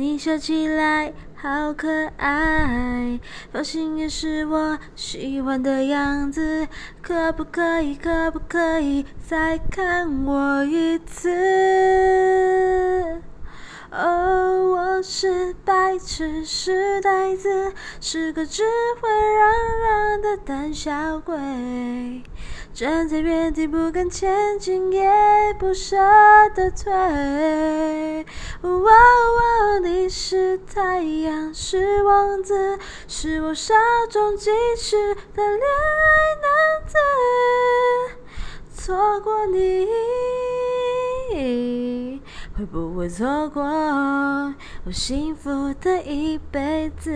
你笑起来好可爱，放心也是我喜欢的样子。可不可以，可不可以再看我一次？哦，我是白痴，是呆子，是个只会让人胆小鬼。站在原地不敢前进，也不舍得退。哦，你是太阳，是王子，是我稍纵即逝的恋爱男子。错过你，会不会错过我幸福的一辈子？